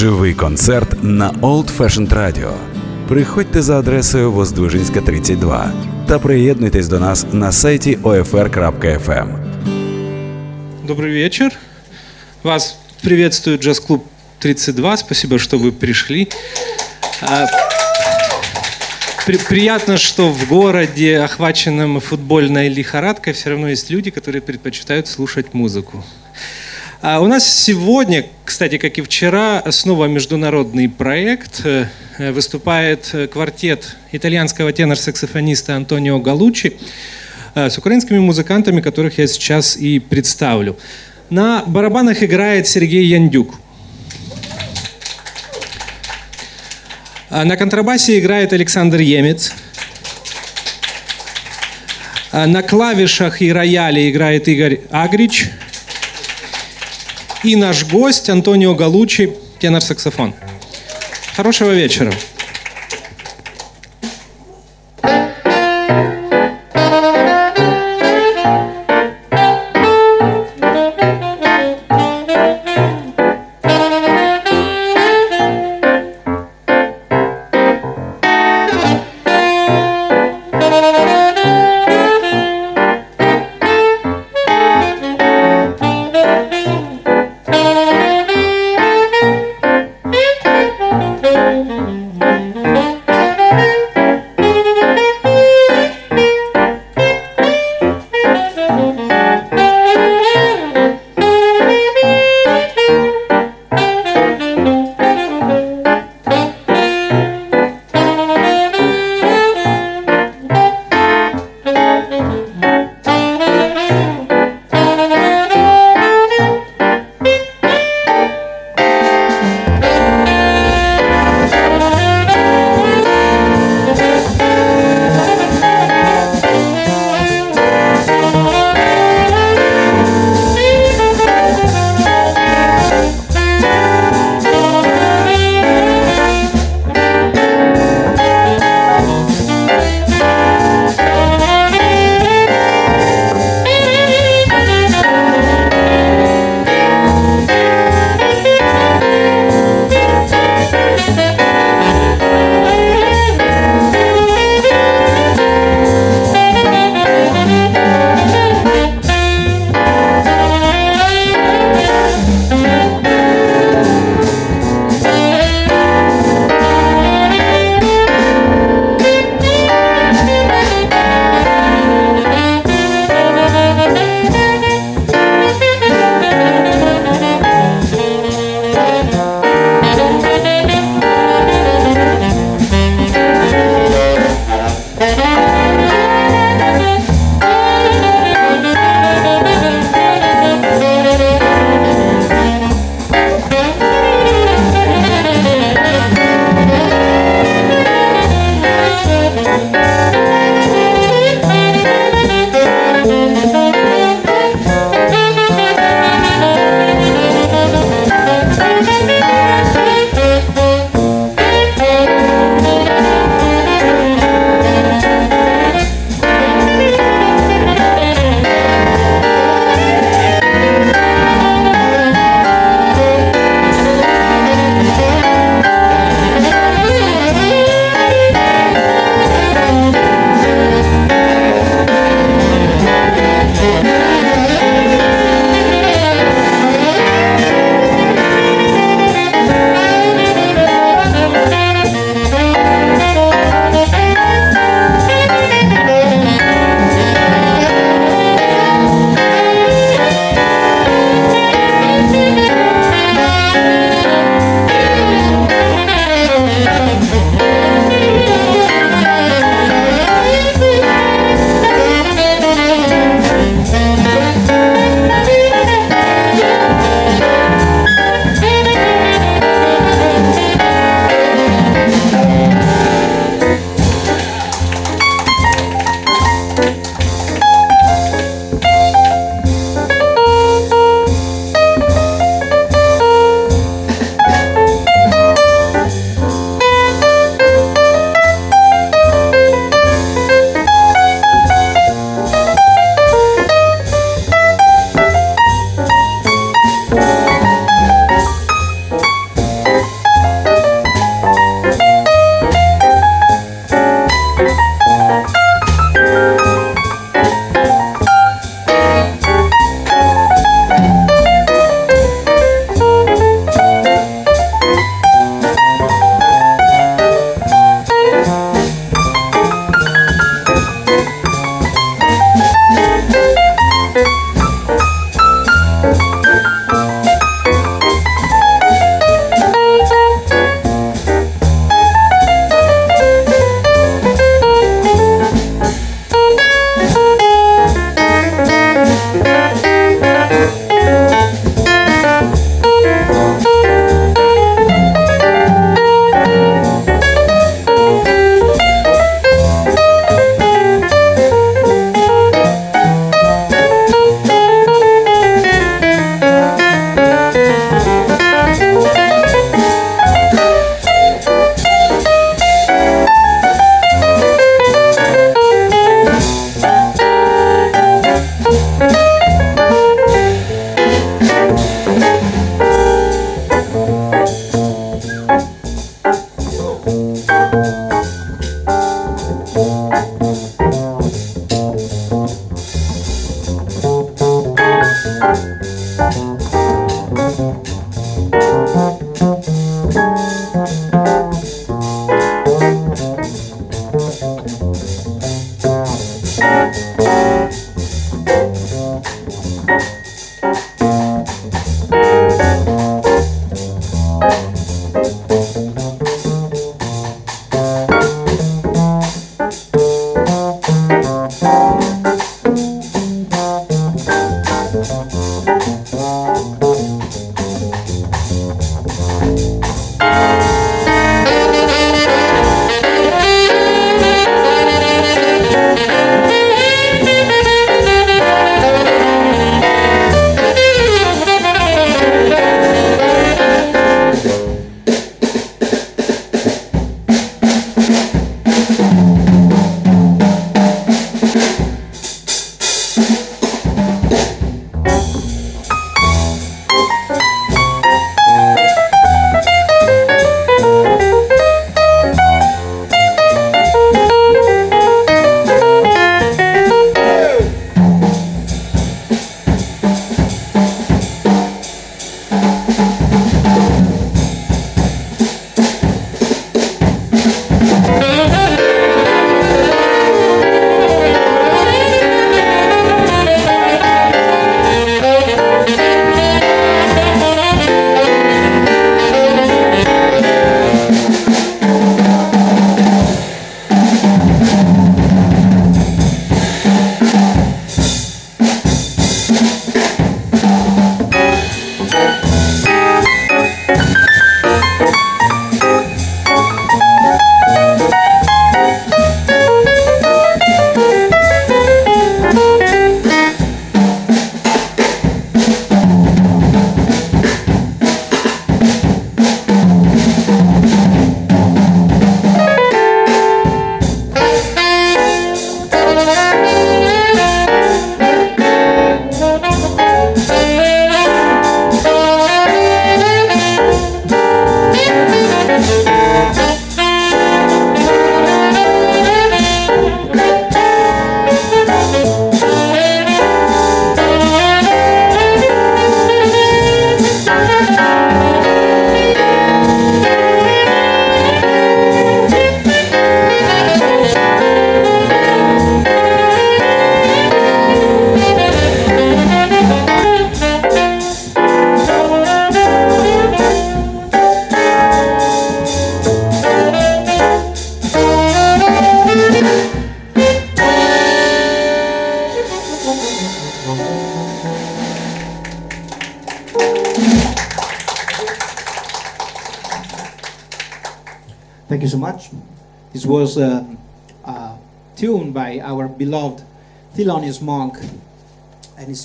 Живий концерт на Old Fashioned Radio. Приходьте за адресою Воздвижинська, 32 та приєднуйтесь до нас на сайті OFR.FM. Добрый вечер. Вас приветствует джаз-клуб 32. Спасибо, что вы пришли. А, при- приятно, что в городе, охваченном футбольной лихорадкой, все равно есть люди, которые предпочитают слушать музыку. А у нас сегодня, кстати, как и вчера, снова международный проект. Э, Выступает э, квартет итальянского тенор-саксофониста Антонио Галучи э, с украинскими музыкантами, которых я сейчас и представлю. На барабанах играет Сергей Яндюк. А На контрабасе играет Александр Емец. А На клавишах и рояле играет Игорь Агрич. И наш гость Антонио Галучи, тенор-саксофон. Хорошего вечера.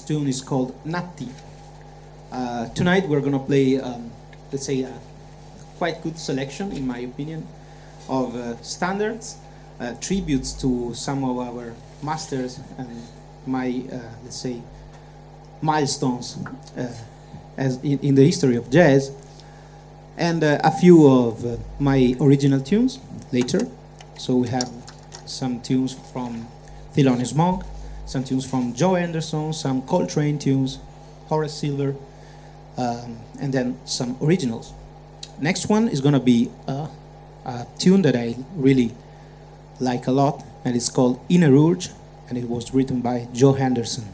Tune is called Nutty. Uh, tonight we're going to play, um, let's say, a quite good selection, in my opinion, of uh, standards, uh, tributes to some of our masters and my, uh, let's say, milestones uh, as in, in, the history of jazz, and uh, a few of my original tunes later. So we have some tunes from Thelonious Monk, some tunes from Joe Henderson, some Coltrane tunes, Horace Silver, um, and then some originals. Next one is going to be a, a, tune that I really like a lot, and it's called Inner Urge, and it was written by Joe Henderson.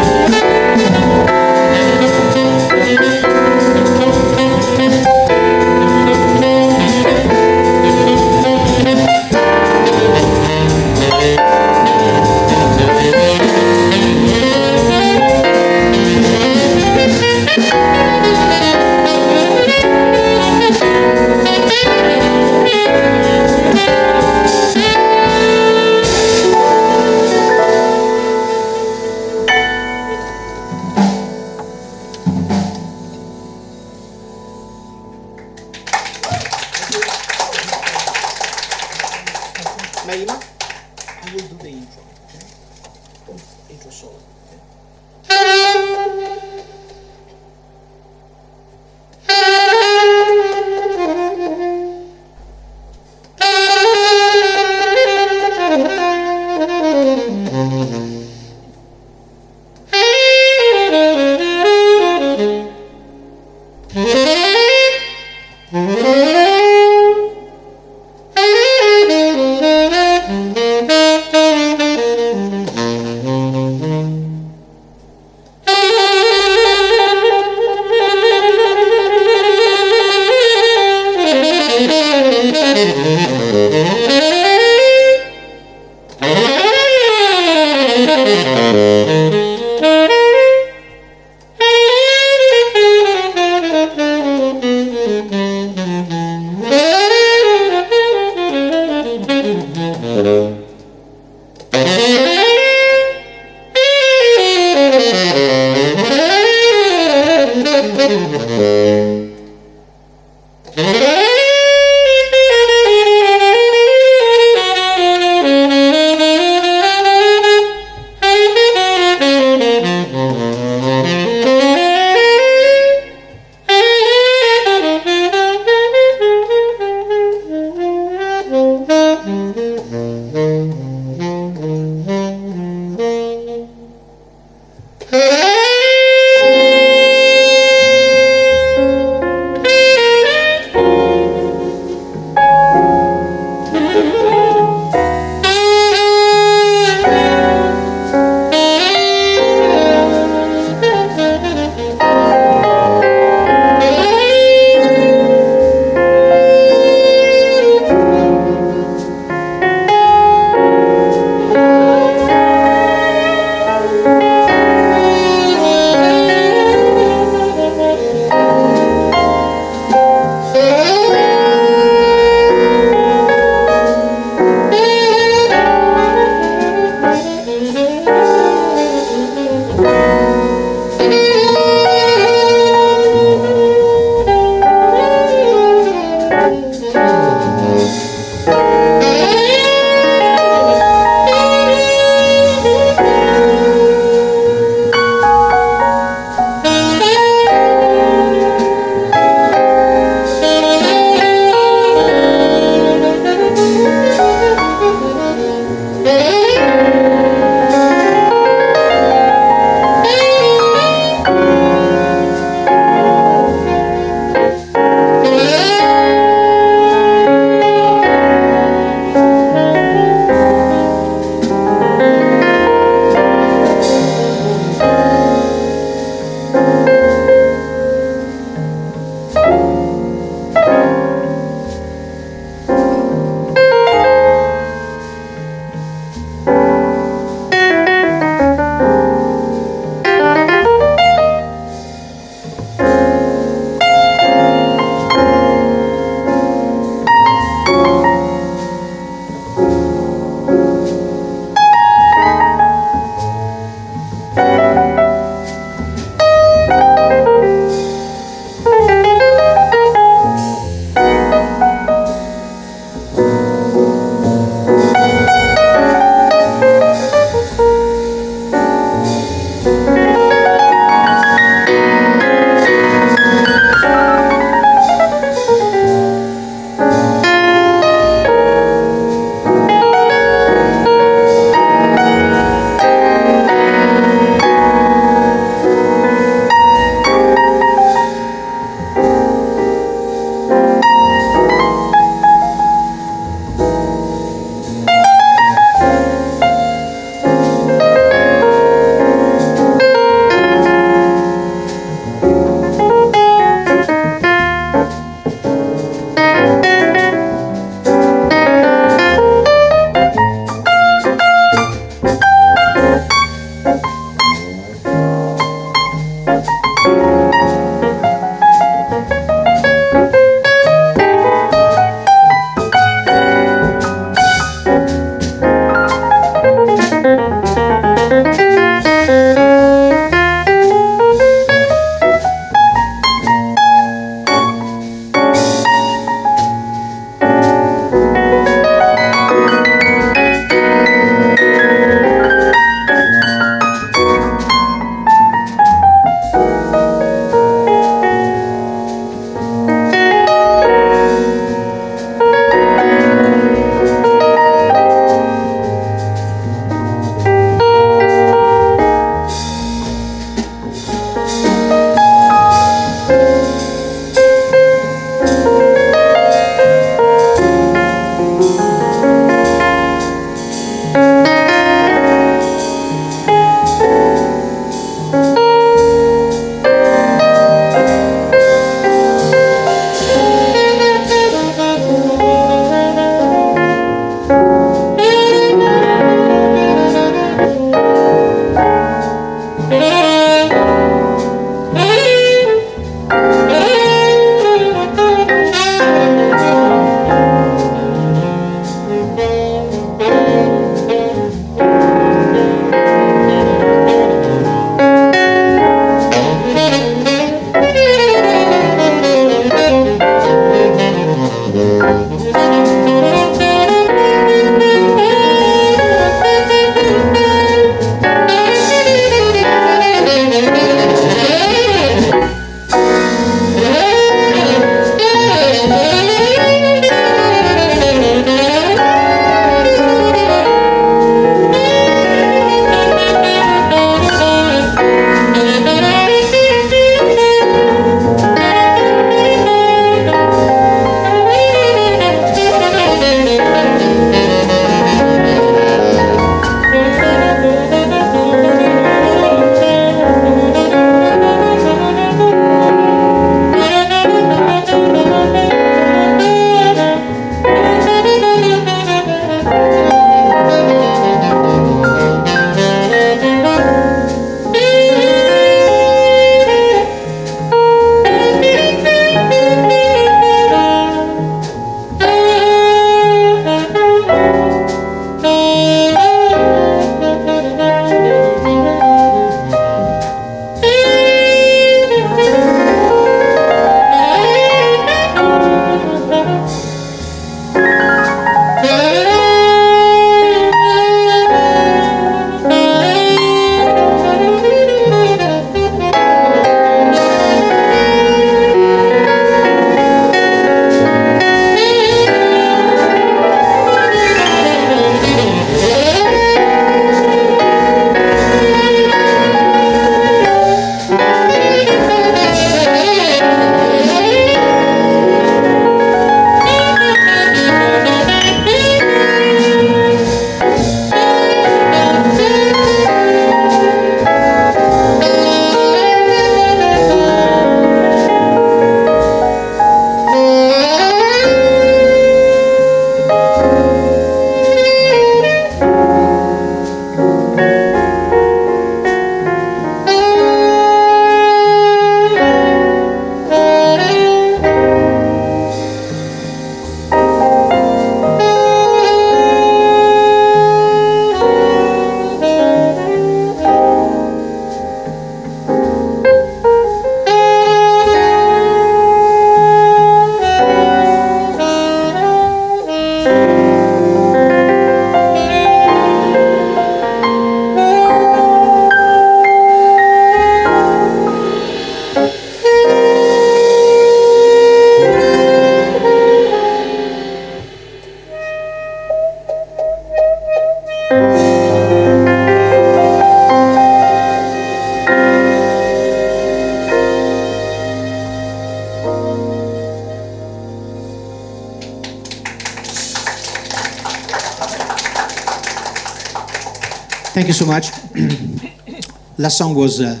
Thank you so much. Last song was a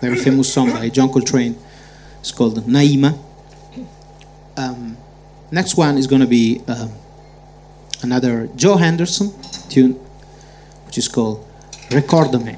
very famous song by John Coltrane. It's called Naima. Um, next one is going to be um, another Joe Henderson tune, which is called Recorda Me.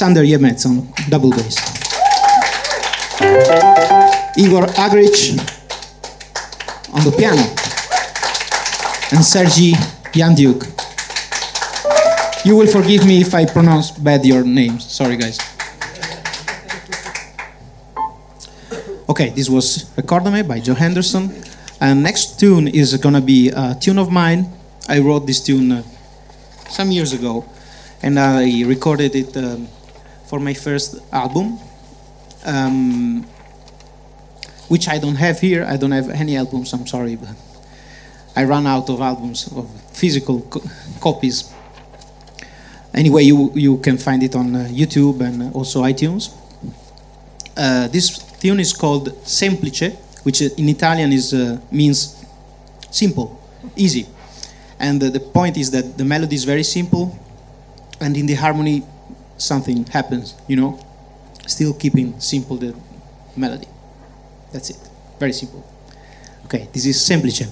Alexander Yemets on double bass. Igor Agrich on the piano. And Sergi Yandiuk. You will forgive me if I pronounce bad your names. Sorry, guys. Okay, this was Recorda Me by Joe Henderson. And next tune is gonna be a tune of mine. I wrote this tune uh, some years ago, and I recorded it um, for my first album, um, which I don't have here. I don't have any albums. I'm sorry, but I ran out of albums of physical co- copies. Anyway, you you can find it on uh, YouTube and also iTunes. Uh, this tune is called Semplice, which in Italian is uh, means simple, easy. And uh, the point is that the melody is very simple, and in the harmony, something happens. You know, still keeping simple the melody. That's it. Very simple. Okay, this is Semplice.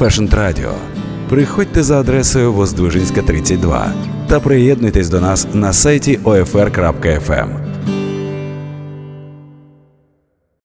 Fashioned Radio. Приходьте за адресою Воздвижинська, 32 та приєднуйтесь до нас на сайті OFR.FM.